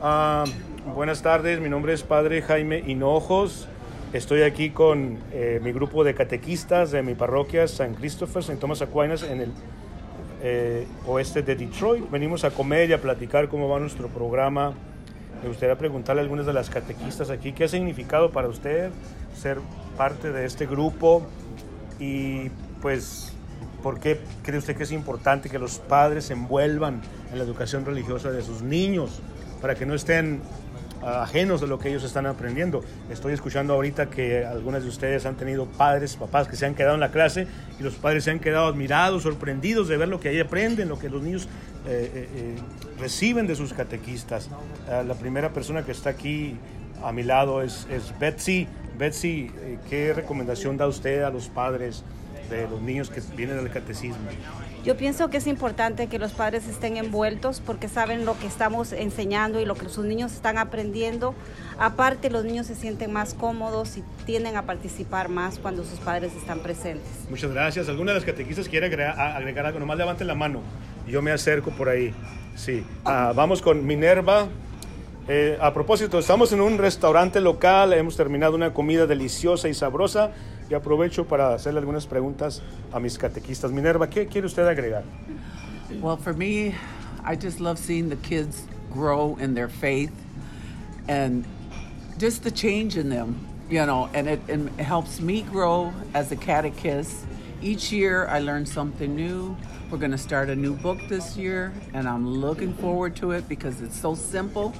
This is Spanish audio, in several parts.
Ah, buenas tardes, mi nombre es Padre Jaime Hinojos. Estoy aquí con eh, mi grupo de catequistas de mi parroquia San Christopher, San Thomas Aquinas, en el eh, oeste de Detroit. Venimos a comer y a platicar cómo va nuestro programa. Me gustaría preguntarle a algunas de las catequistas aquí qué ha significado para usted ser parte de este grupo y pues por qué cree usted que es importante que los padres se envuelvan en la educación religiosa de sus niños para que no estén ajenos de lo que ellos están aprendiendo. Estoy escuchando ahorita que algunas de ustedes han tenido padres, papás que se han quedado en la clase y los padres se han quedado admirados, sorprendidos de ver lo que ahí aprenden, lo que los niños eh, eh, eh, reciben de sus catequistas. la primera persona que está aquí a mi lado es Betsy. Betsy, ¿qué recomendación da usted a los padres de los niños que vienen al catecismo? Yo pienso que es importante que los padres estén envueltos porque saben lo que estamos enseñando y lo que sus niños están aprendiendo. Aparte, los niños se sienten más cómodos y tienden a participar más cuando sus padres están presentes. Muchas gracias. ¿Alguna de las catequistas quiere agregar, algo? Nomás levanten la mano yo me acerco por ahí. Sí. Ah, vamos con Minerva. Eh, a propósito, estamos en un restaurante local, hemos terminado una comida deliciosa y sabrosa y aprovecho para hacerle algunas preguntas a mis catequistas. Minerva, ¿qué quiere usted agregar? Well, for me, I just love seeing the kids grow in their faith and just the change in them, you know, and it, it helps me grow as a catechist. Each year I learn something new. We're going to start a new book this year, and I'm looking forward to it because it's so simple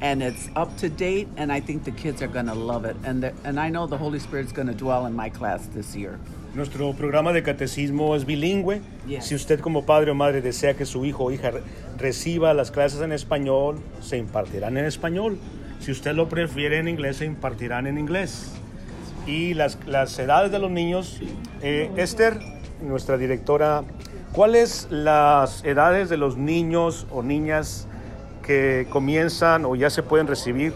and it's up to date and I think the kids are going to love it and the, and I know the Holy Spirit's going to dwell in my class this year. Nuestro programa de catecismo es bilingüe. Yes. Si usted como padre o madre desea que su hijo o hija reciba las clases en español, se impartirán en español. Si usted lo prefiere en inglés, se impartirán en inglés. Y las, las edades de los niños, eh, Esther, nuestra directora, ¿cuáles las edades de los niños o niñas que comienzan o ya se pueden recibir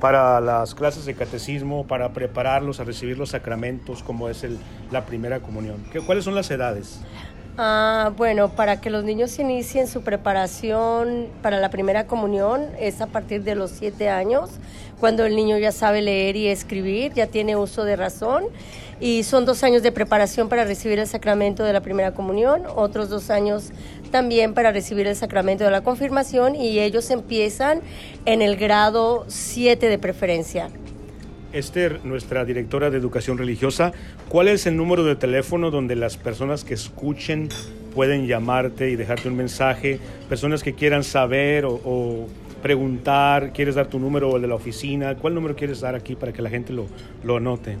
para las clases de catecismo, para prepararlos a recibir los sacramentos, como es el, la primera comunión? ¿Qué, ¿Cuáles son las edades? Ah, bueno, para que los niños inicien su preparación para la primera comunión es a partir de los siete años, cuando el niño ya sabe leer y escribir, ya tiene uso de razón y son dos años de preparación para recibir el sacramento de la primera comunión, otros dos años también para recibir el sacramento de la confirmación y ellos empiezan en el grado 7 de preferencia. Esther, nuestra directora de educación religiosa, ¿cuál es el número de teléfono donde las personas que escuchen pueden llamarte y dejarte un mensaje? Personas que quieran saber o, preguntar, ¿quieres dar tu número o el de la oficina? ¿Cuál número quieres dar aquí para que la gente lo, lo anote?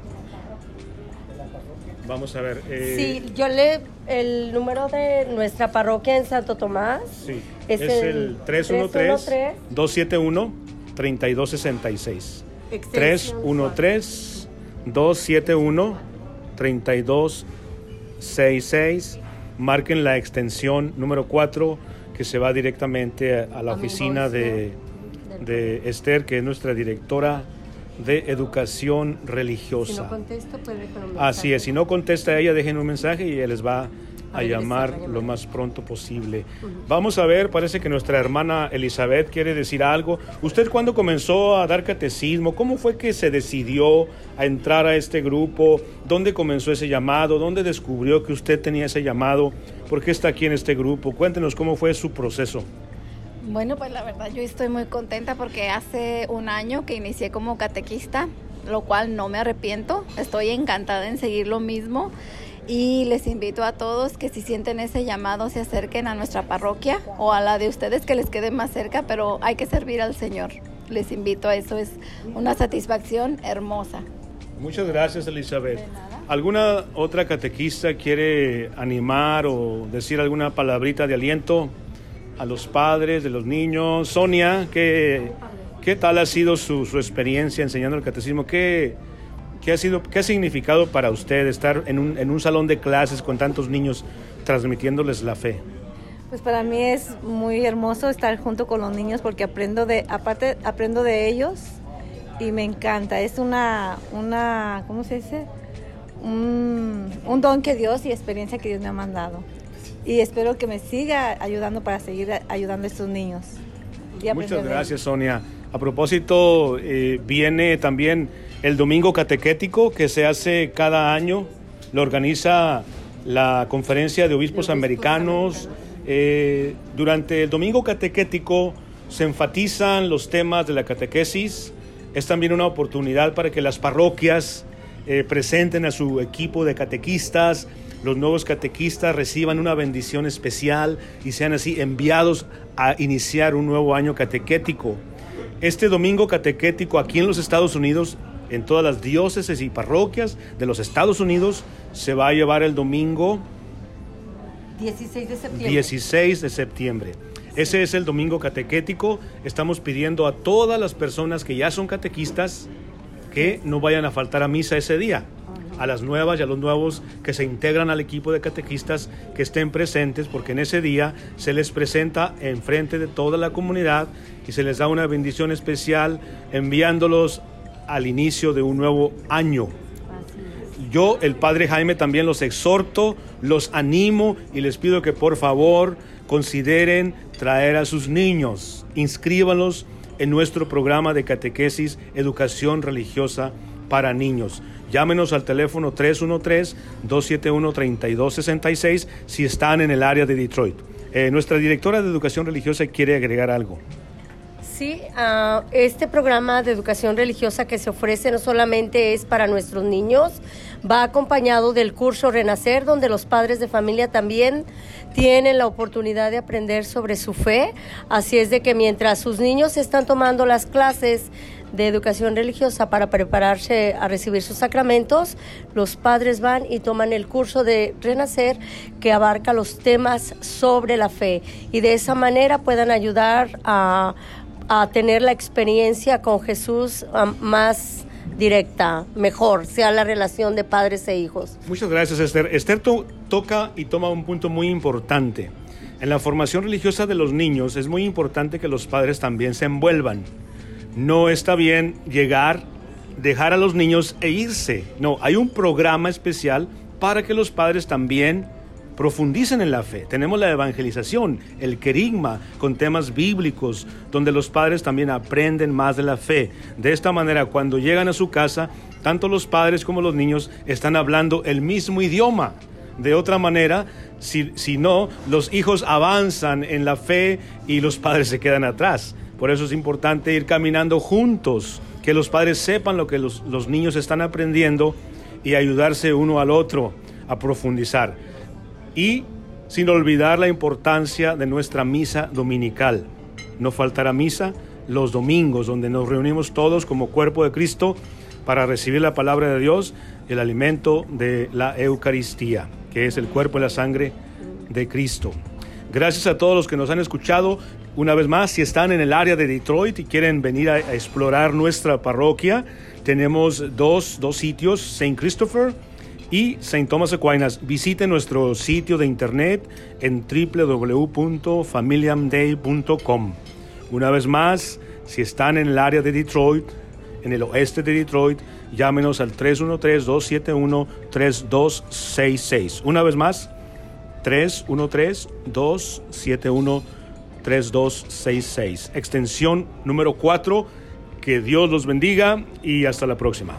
Vamos a ver. Eh, sí, yo le. El número de nuestra parroquia en Santo Tomás. Sí, es, el, 313-271-3266. 313-271-3266. Marquen la extensión número 4 que se va directamente a la oficina de, de Esther, que es nuestra directora de educación religiosa. Si no contesto, puede dejar un mensaje. Así es, si no contesta ella, dejen un mensaje y ella les va a, llamar lo más pronto posible. Vamos a ver, parece que nuestra hermana Elizabeth quiere decir algo. ¿Usted cuándo comenzó a dar catecismo? ¿Cómo fue que se decidió a entrar a este grupo? ¿Dónde comenzó ese llamado? ¿Dónde descubrió que usted tenía ese llamado? ¿Por qué está aquí en este grupo? Cuéntenos cómo fue su proceso. Bueno, pues la verdad yo estoy muy contenta porque hace un año que inicié como catequista, lo cual no me arrepiento. Estoy encantada en seguir lo mismo y les invito a todos que si sienten ese llamado se acerquen a nuestra parroquia o a la de ustedes que les quede más cerca, pero hay que servir al Señor. Les invito a eso, es una satisfacción hermosa. Muchas gracias Elizabeth. ¿Alguna otra catequista quiere animar o decir alguna palabrita de aliento? a los padres de los niños. Sonia, ¿qué, qué tal ha sido su, su experiencia enseñando el catecismo? ¿Qué, ¿Qué ha, sido, ¿Qué ha significado para usted estar en un, en un salón de clases con tantos niños transmitiéndoles la fe? Pues para mí es muy hermoso estar junto con los niños porque aprendo de, aparte aprendo de ellos y me encanta. Es una, una ¿cómo se dice? Un, un don que Dios y experiencia que Dios me ha mandado y espero que me siga ayudando para seguir ayudando a estos niños. Muchas gracias, Sonia. A propósito, eh, viene también el Domingo Catequético que se hace cada año. Lo organiza la Conferencia de Obispos, Americanos. Eh, durante el Domingo Catequético se enfatizan los temas de la catequesis. Es también una oportunidad para que las parroquias eh, presenten a su equipo de catequistas, los nuevos catequistas reciban una bendición especial y sean así enviados a iniciar un nuevo año catequético. Este domingo catequético aquí en los Estados Unidos, en todas las diócesis y parroquias de los Estados Unidos, se va a llevar el domingo 16 de septiembre. 16 de septiembre. Ese es el domingo catequético. Estamos pidiendo a todas las personas que ya son catequistas que no vayan a faltar a misa ese día. A las nuevas y a los nuevos que se integran al equipo de catequistas que estén presentes, porque en ese día se les presenta en frente de toda la comunidad y se les da una bendición especial enviándolos al inicio de un nuevo año. Yo, el Padre Jaime, también los exhorto, los animo y les pido que por favor consideren traer a sus niños, inscríbanlos en nuestro programa de catequesis, educación religiosa para niños. Llámenos al teléfono 313-271-3266 si están en el área de Detroit. Eh, nuestra directora de educación religiosa quiere agregar algo. Sí, ah, este programa de educación religiosa que se ofrece no solamente es para nuestros niños, va acompañado del curso Renacer, donde los padres de familia también tienen la oportunidad de aprender sobre su fe. Así es de que mientras sus niños están tomando las clases de educación religiosa para prepararse a recibir sus sacramentos, los padres van y toman el curso de Renacer que abarca los temas sobre la fe y de esa manera puedan ayudar a a tener la experiencia con Jesús um, más directa, mejor, sea la relación de padres e hijos. Muchas gracias, Esther. Esther to- toca y toma un punto muy importante. En la formación religiosa de los niños es muy importante que los padres también se envuelvan. No está bien llegar, dejar a los niños e irse. No, hay un programa especial para que los padres también profundicen en la fe. Tenemos la evangelización, el querigma con temas bíblicos, donde los padres también aprenden más de la fe. De esta manera, cuando llegan a su casa, tanto los padres como los niños están hablando el mismo idioma. De otra manera, si, si no, los hijos avanzan en la fe y los padres se quedan atrás. Por eso es importante ir caminando juntos, que los padres sepan lo que los, los niños están aprendiendo y ayudarse uno al otro a profundizar y sin olvidar la importancia de nuestra misa dominical. No faltará misa los domingos, donde nos reunimos todos como cuerpo de Cristo para recibir la palabra de Dios, el alimento de la Eucaristía, que es el cuerpo y la sangre de Cristo. Gracias a todos los que nos han escuchado. Una vez más, si están en el área de Detroit y quieren venir a, explorar nuestra parroquia, tenemos dos, sitios, St. Christopher y St. Thomas Aquinas. Visite nuestro sitio de internet en www.familiamday.com. Una vez más, si están en el área de Detroit, en el oeste de Detroit, llámenos al 313-271-3266. Una vez más, 313-271-3266. Extensión número 4. Que Dios los bendiga y hasta la próxima.